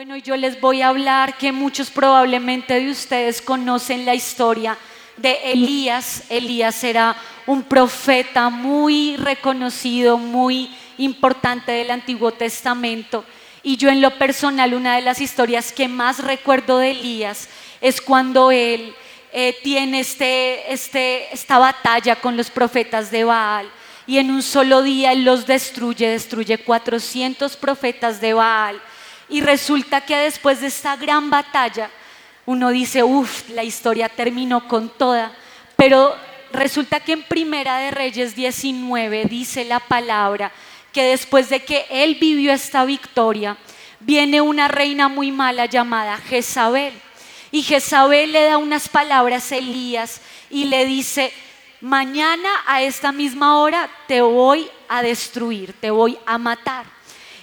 Bueno, yo les voy a hablar que muchos probablemente de ustedes conocen la historia de Elías. Elías era un profeta muy reconocido, muy importante del Antiguo Testamento. Y yo en lo personal, una de las historias que más recuerdo de Elías es cuando él eh, tiene este, este, esta batalla con los profetas de Baal. Y en un solo día él los destruye, destruye 400 profetas de Baal y resulta que después de esta gran batalla, uno dice, uff, la historia terminó con toda. Pero resulta que en Primera de Reyes 19 dice la palabra que después de que él vivió esta victoria, viene una reina muy mala llamada Jezabel. Y Jezabel le da unas palabras a Elías y le dice, mañana a esta misma hora te voy a destruir, te voy a matar.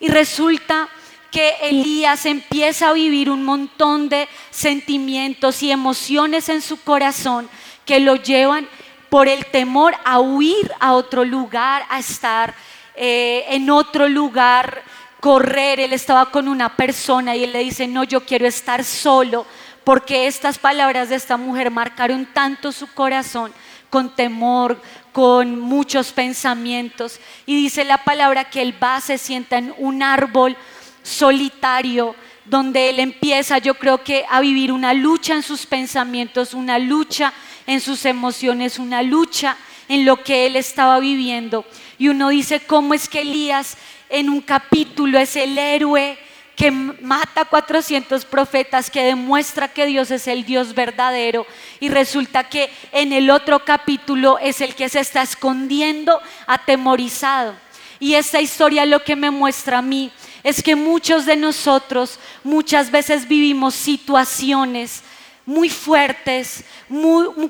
Y resulta que Elías empieza a vivir un montón de sentimientos y emociones en su corazón que lo llevan por el temor a huir a otro lugar, a estar eh, en otro lugar, correr. Él estaba con una persona y él le dice, no, yo quiero estar solo, porque estas palabras de esta mujer marcaron tanto su corazón con temor, con muchos pensamientos. Y dice la palabra que él va, se sienta en un árbol solitario, donde él empieza, yo creo que, a vivir una lucha en sus pensamientos, una lucha en sus emociones, una lucha en lo que él estaba viviendo. Y uno dice, ¿cómo es que Elías en un capítulo es el héroe que mata a 400 profetas, que demuestra que Dios es el Dios verdadero y resulta que en el otro capítulo es el que se está escondiendo atemorizado. Y esta historia lo que me muestra a mí es que muchos de nosotros muchas veces vivimos situaciones muy fuertes,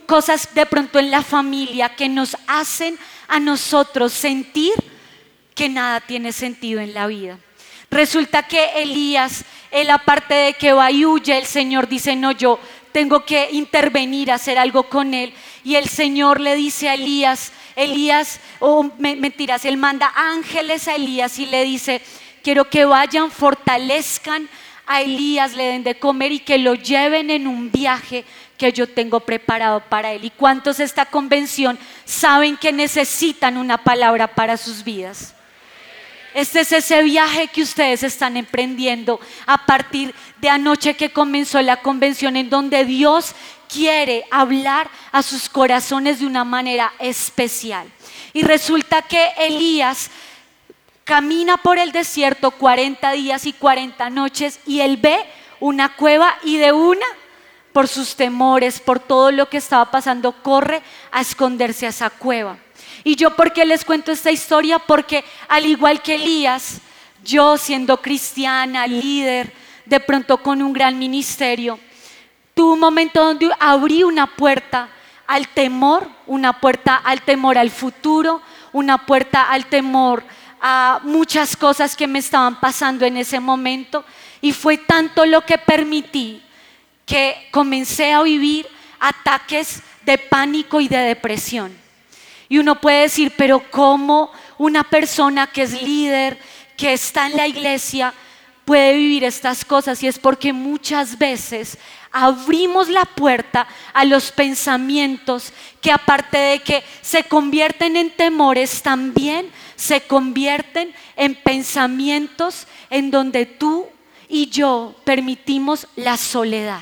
cosas de pronto en la familia que nos hacen a nosotros sentir que nada tiene sentido en la vida. Resulta que Elías, él aparte de que va y huye, el Señor dice, no, yo tengo que intervenir, hacer algo con él. Y el Señor le dice a Elías, Elías, o mentiras, él manda ángeles a Elías y le dice, Quiero que vayan, fortalezcan a Elías, le den de comer y que lo lleven en un viaje que yo tengo preparado para él. ¿Y cuántos esta convención saben que necesitan una palabra para sus vidas? Este es ese viaje que ustedes están emprendiendo a partir de anoche que comenzó la convención en donde Dios quiere hablar a sus corazones de una manera especial. Y resulta que Elías camina por el desierto 40 días y 40 noches y él ve una cueva y de una, por sus temores, por todo lo que estaba pasando, corre a esconderse a esa cueva. Y yo, ¿por qué les cuento esta historia? Porque al igual que Elías, yo siendo cristiana, líder, de pronto con un gran ministerio, tuve un momento donde abrí una puerta al temor, una puerta al temor al futuro, una puerta al temor a muchas cosas que me estaban pasando en ese momento y fue tanto lo que permití que comencé a vivir ataques de pánico y de depresión. Y uno puede decir, pero ¿cómo una persona que es líder, que está en la iglesia, puede vivir estas cosas? Y es porque muchas veces abrimos la puerta a los pensamientos que aparte de que se convierten en temores, también se convierten en pensamientos en donde tú y yo permitimos la soledad.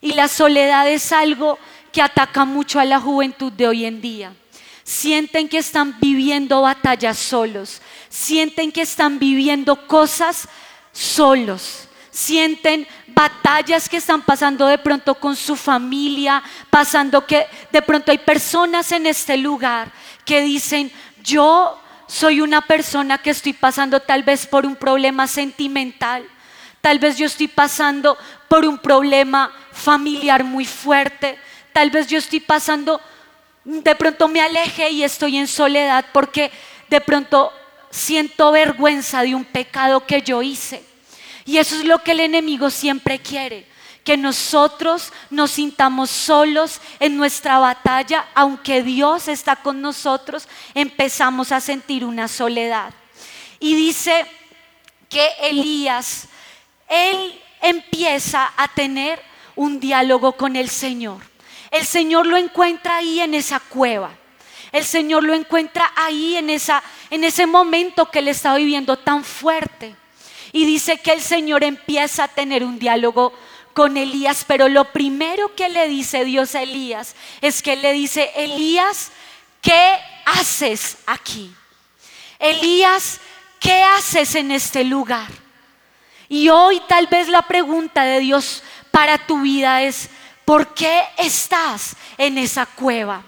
Y la soledad es algo que ataca mucho a la juventud de hoy en día. Sienten que están viviendo batallas solos, sienten que están viviendo cosas solos, sienten batallas que están pasando de pronto con su familia, pasando que de pronto hay personas en este lugar que dicen, yo soy una persona que estoy pasando tal vez por un problema sentimental, tal vez yo estoy pasando por un problema familiar muy fuerte, tal vez yo estoy pasando, de pronto me aleje y estoy en soledad porque de pronto siento vergüenza de un pecado que yo hice. Y eso es lo que el enemigo siempre quiere que nosotros nos sintamos solos en nuestra batalla, aunque Dios está con nosotros, empezamos a sentir una soledad. Y dice que Elías él empieza a tener un diálogo con el Señor. El Señor lo encuentra ahí en esa cueva. El Señor lo encuentra ahí en, esa, en ese momento que él está viviendo tan fuerte. Y dice que el Señor empieza a tener un diálogo con Elías, pero lo primero que le dice Dios a Elías es que le dice, Elías, ¿qué haces aquí? Elías, ¿qué haces en este lugar? Y hoy tal vez la pregunta de Dios para tu vida es, ¿por qué estás en esa cueva?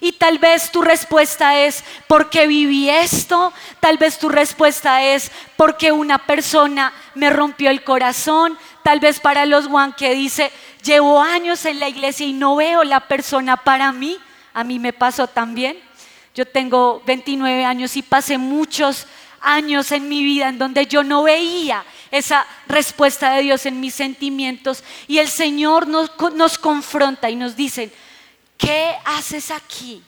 Y tal vez tu respuesta es, porque viví esto, tal vez tu respuesta es, porque una persona me rompió el corazón, tal vez para los Juan que dice, llevo años en la iglesia y no veo la persona para mí, a mí me pasó también. Yo tengo 29 años y pasé muchos años en mi vida en donde yo no veía esa respuesta de Dios en mis sentimientos y el Señor nos, nos confronta y nos dice, ¿qué haces aquí?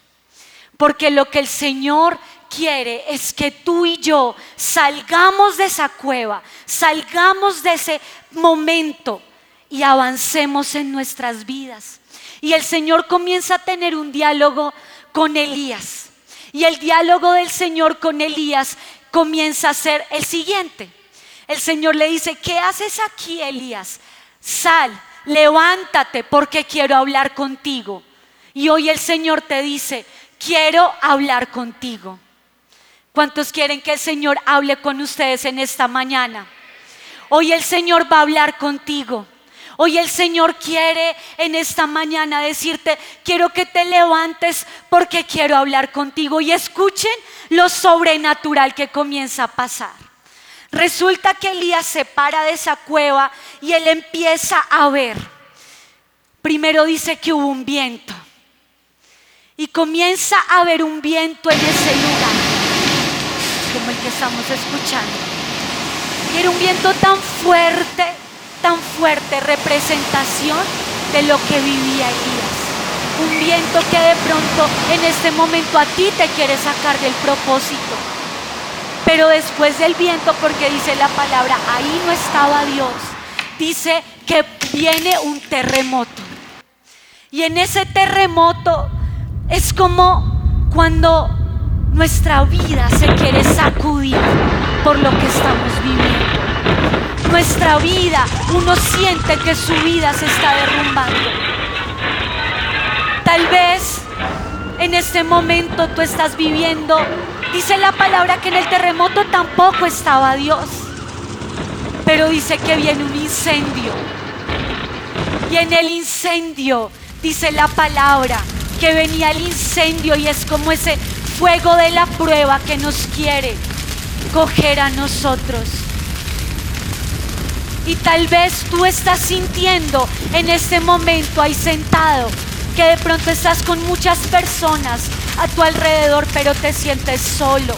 Porque lo que el Señor quiere es que tú y yo salgamos de esa cueva, salgamos de ese momento y avancemos en nuestras vidas. Y el Señor comienza a tener un diálogo con Elías. Y el diálogo del Señor con Elías comienza a ser el siguiente. El Señor le dice, ¿qué haces aquí, Elías? Sal, levántate porque quiero hablar contigo. Y hoy el Señor te dice, quiero hablar contigo. ¿Cuántos quieren que el Señor hable con ustedes en esta mañana? Hoy el Señor va a hablar contigo. Hoy el Señor quiere en esta mañana decirte, quiero que te levantes porque quiero hablar contigo y escuchen lo sobrenatural que comienza a pasar. Resulta que Elías se para de esa cueva y él empieza a ver. Primero dice que hubo un viento y comienza a haber un viento en ese lugar, como el que estamos escuchando. Y era un viento tan fuerte, tan fuerte, representación de lo que vivía Elías. Un viento que de pronto en este momento a ti te quiere sacar del propósito. Pero después del viento, porque dice la palabra, ahí no estaba Dios, dice que viene un terremoto. Y en ese terremoto es como cuando nuestra vida se quiere sacudir por lo que estamos viviendo. Nuestra vida, uno siente que su vida se está derrumbando. Tal vez en este momento tú estás viviendo, dice la palabra que en el terremoto tampoco estaba Dios, pero dice que viene un incendio. Y en el incendio dice la palabra que venía el incendio y es como ese fuego de la prueba que nos quiere coger a nosotros. Y tal vez tú estás sintiendo en este momento ahí sentado que de pronto estás con muchas personas a tu alrededor, pero te sientes solo.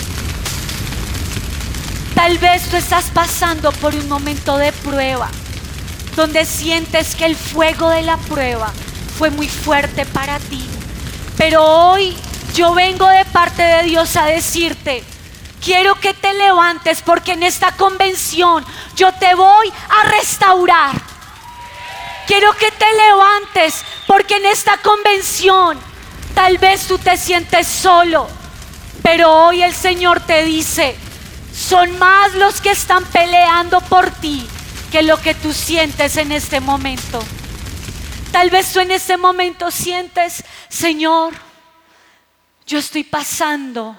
Tal vez tú estás pasando por un momento de prueba, donde sientes que el fuego de la prueba fue muy fuerte para ti. Pero hoy yo vengo de parte de Dios a decirte, quiero que te levantes porque en esta convención yo te voy a restaurar. Quiero que te levantes porque en esta convención tal vez tú te sientes solo, pero hoy el Señor te dice, son más los que están peleando por ti que lo que tú sientes en este momento. Tal vez tú en este momento sientes, Señor, yo estoy pasando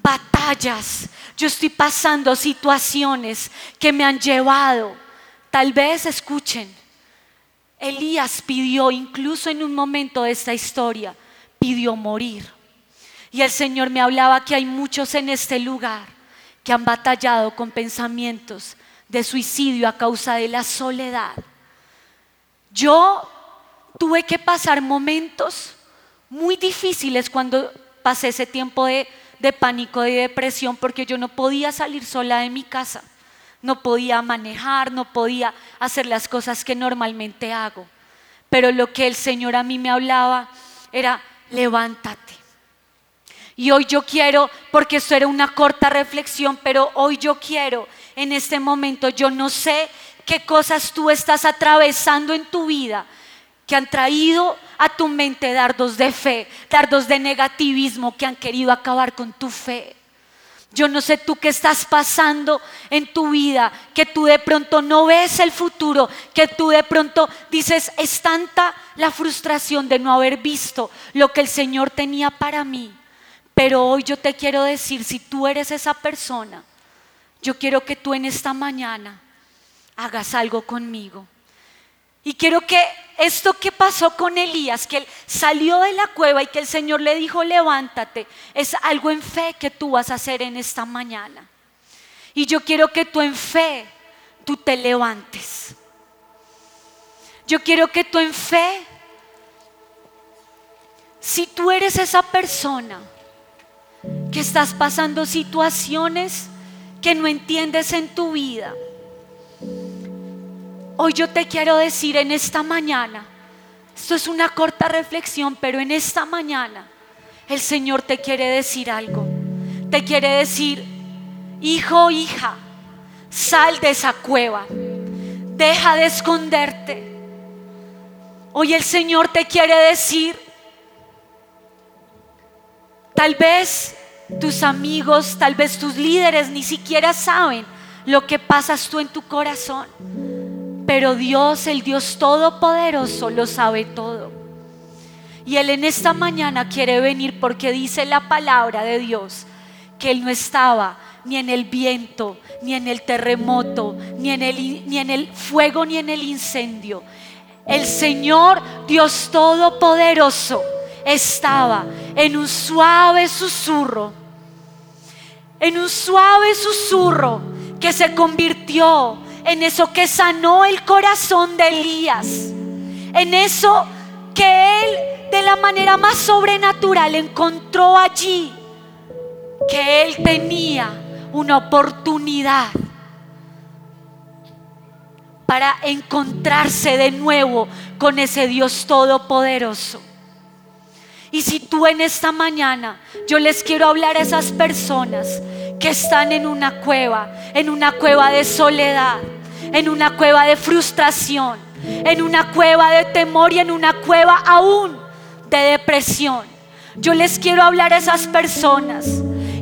batallas, yo estoy pasando situaciones que me han llevado. Tal vez escuchen, Elías pidió, incluso en un momento de esta historia, pidió morir. Y el Señor me hablaba que hay muchos en este lugar que han batallado con pensamientos de suicidio a causa de la soledad. Yo tuve que pasar momentos muy difíciles cuando pasé ese tiempo de, pánico y de depresión porque yo no podía salir sola de mi casa, no podía manejar, no podía hacer las cosas que normalmente hago. Pero lo que el Señor a mí me hablaba era, levántate. Y hoy yo quiero, porque esto era una corta reflexión, pero hoy yo quiero, en este momento, yo no sé qué cosas tú estás atravesando en tu vida que han traído a tu mente dardos de fe, dardos de negativismo que han querido acabar con tu fe. Yo no sé tú qué estás pasando en tu vida, que tú de pronto no ves el futuro, que tú de pronto dices, es tanta la frustración de no haber visto lo que el Señor tenía para mí. Pero hoy yo te quiero decir, si tú eres esa persona, yo quiero que tú en esta mañana hagas algo conmigo. Y quiero que esto que pasó con Elías, que él salió de la cueva y que el Señor le dijo, levántate, es algo en fe que tú vas a hacer en esta mañana. Y yo quiero que tú en fe, tú te levantes. Yo quiero que tú en fe, si tú eres esa persona que estás pasando situaciones que no entiendes en tu vida, Hoy yo te quiero decir en esta mañana, esto es una corta reflexión, pero en esta mañana el Señor te quiere decir algo. Te quiere decir, hijo, hija, sal de esa cueva, deja de esconderte. Hoy el Señor te quiere decir, tal vez tus amigos, tal vez tus líderes ni siquiera saben lo que pasas tú en tu corazón. Pero Dios, el Dios Todopoderoso, lo sabe todo. Y Él en esta mañana quiere venir porque dice la palabra de Dios que Él no estaba ni en el viento, ni en el terremoto, ni en el, ni en el fuego, ni en el incendio. El Señor Dios Todopoderoso estaba en un suave susurro, en un suave susurro que se convirtió en eso que sanó el corazón de Elías, en eso que él de la manera más sobrenatural encontró allí que él tenía una oportunidad para encontrarse de nuevo con ese Dios todopoderoso. Y si tú en esta mañana, yo les quiero hablar a esas personas que están en una cueva, en una cueva de soledad, en una cueva de frustración, en una cueva de temor y en una cueva aún de depresión. Yo les quiero hablar a esas personas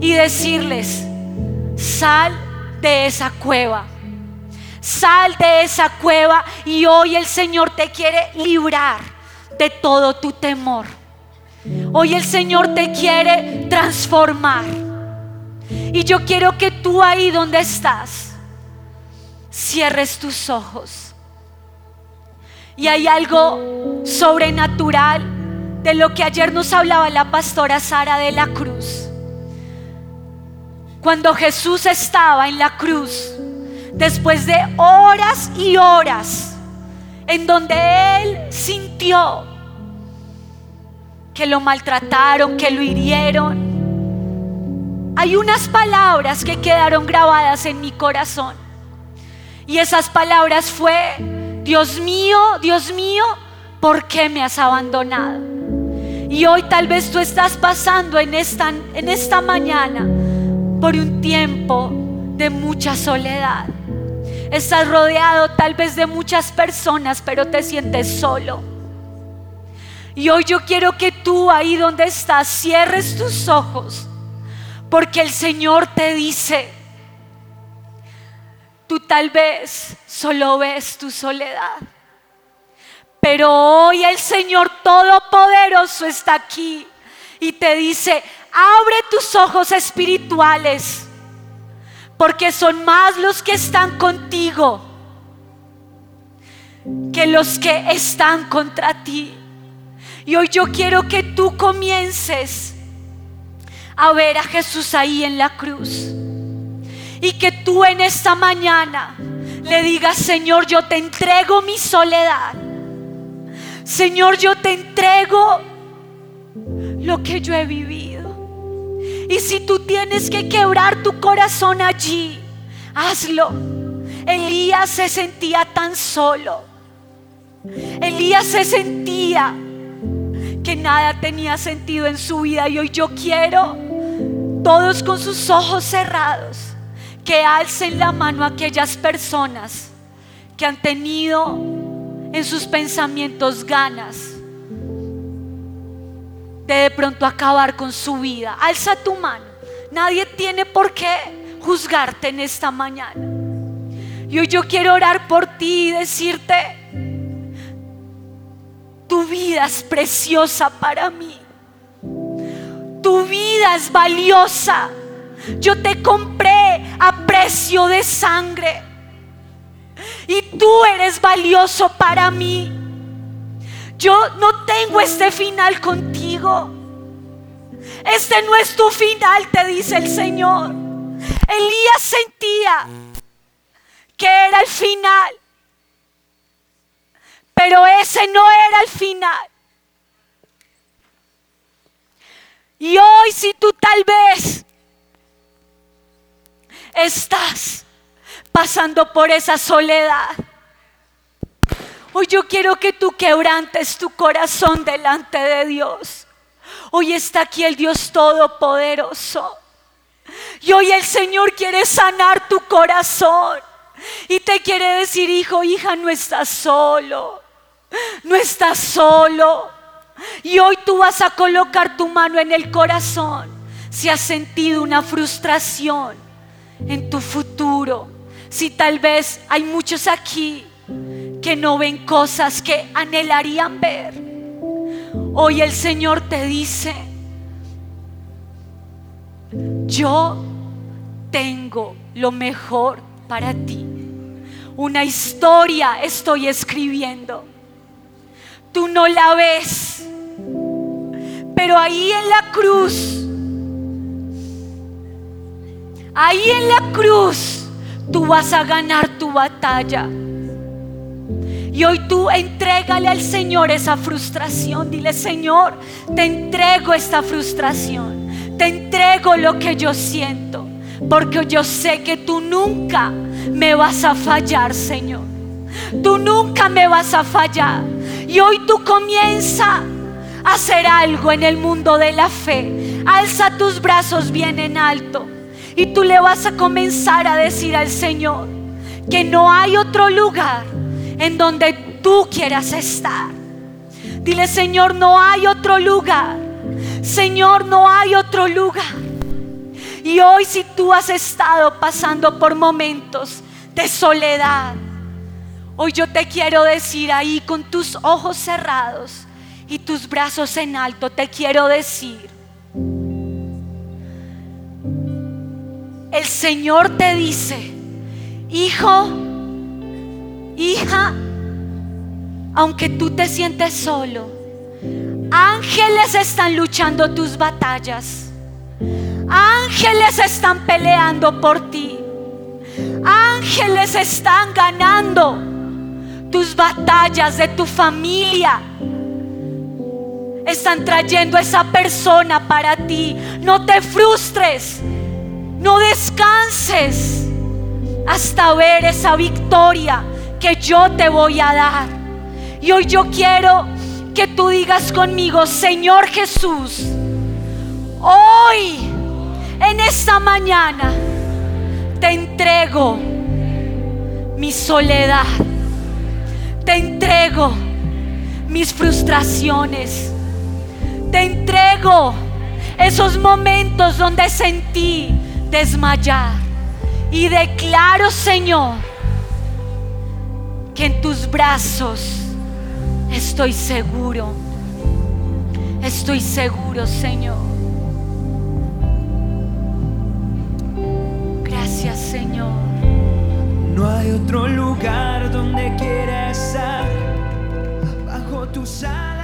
y decirles, sal de esa cueva. Sal de esa cueva y hoy el Señor te quiere librar de todo tu temor. Hoy el Señor te quiere transformar. Y yo quiero que tú ahí donde estás, cierres tus ojos. Y hay algo sobrenatural de lo que ayer nos hablaba la pastora Sara de la cruz. Cuando Jesús estaba en la cruz, después de horas y horas, en donde Él sintió que lo maltrataron, que lo hirieron, hay unas palabras que quedaron grabadas en mi corazón. Y esas palabras fue, Dios mío, Dios mío, ¿por qué me has abandonado? Y hoy tal vez tú estás pasando en esta, en esta mañana por un tiempo de mucha soledad. Estás rodeado tal vez de muchas personas, pero te sientes solo. Y hoy yo quiero que tú ahí donde estás cierres tus ojos, porque el Señor te dice, tal vez solo ves tu soledad. Pero hoy el Señor Todopoderoso está aquí y te dice, abre tus ojos espirituales, porque son más los que están contigo que los que están contra ti. Y hoy yo quiero que tú comiences a ver a Jesús ahí en la cruz. Y que tú en esta mañana le digas, Señor, yo te entrego mi soledad. Señor, yo te entrego lo que yo he vivido. Y si tú tienes que quebrar tu corazón allí, hazlo. Elías se sentía tan solo. Elías se sentía que nada tenía sentido en su vida. Y hoy yo quiero, todos con sus ojos cerrados, que alcen la mano aquellas personas que han tenido en sus pensamientos ganas de de pronto acabar con su vida. Alza tu mano. Nadie tiene por qué juzgarte en esta mañana. Y hoy yo quiero orar por ti y decirte, tu vida es preciosa para mí. Tu vida es valiosa. Yo te compré a precio de sangre. Y tú eres valioso para mí. Yo no tengo este final contigo. Este no es tu final, te dice el Señor. Elías sentía que era el final. Pero ese no era el final. Y hoy si tú tal vez estás pasando por esa soledad, hoy yo quiero que tú quebrantes tu corazón delante de Dios. Hoy está aquí el Dios Todopoderoso. Y hoy el Señor quiere sanar tu corazón. Y te quiere decir, hijo, hija, no estás solo. No estás solo. Y hoy tú vas a colocar tu mano en el corazón si has sentido una frustración en tu futuro. Si tal vez hay muchos aquí que no ven cosas que anhelarían ver. Hoy el Señor te dice, yo tengo lo mejor para ti. Una historia estoy escribiendo tú no la ves. Pero ahí en la cruz, ahí en la cruz, tú vas a ganar tu batalla. Y hoy tú entrégale al Señor esa frustración. Dile, Señor, te entrego esta frustración. Te entrego lo que yo siento. Porque yo sé que tú nunca me vas a fallar, Señor. Tú nunca me vas a fallar. Y hoy tú comienza a hacer algo en el mundo de la fe. Alza tus brazos bien en alto. Y tú le vas a comenzar a decir al Señor que no hay otro lugar en donde tú quieras estar. Dile, Señor, no hay otro lugar. Señor, no hay otro lugar. Y hoy si tú has estado pasando por momentos de soledad, Hoy yo te quiero decir ahí con tus ojos cerrados y tus brazos en alto, te quiero decir, Señor te dice, hijo, hija, aunque tú te sientes solo, ángeles están luchando tus batallas, ángeles están peleando por ti, ángeles están ganando tus batallas de tu familia. Están trayendo a esa persona para ti. No te frustres. No descanses hasta ver esa victoria que yo te voy a dar. Y hoy yo quiero que tú digas conmigo, Señor Jesús, hoy, en esta mañana, te entrego mi soledad te entrego mis frustraciones. Te entrego esos momentos donde sentí desmayar. Y declaro, Señor, que en tus brazos estoy seguro. Estoy seguro, Señor. Gracias, Señor. No hay otro lugar donde quieras estar bajo tus alas.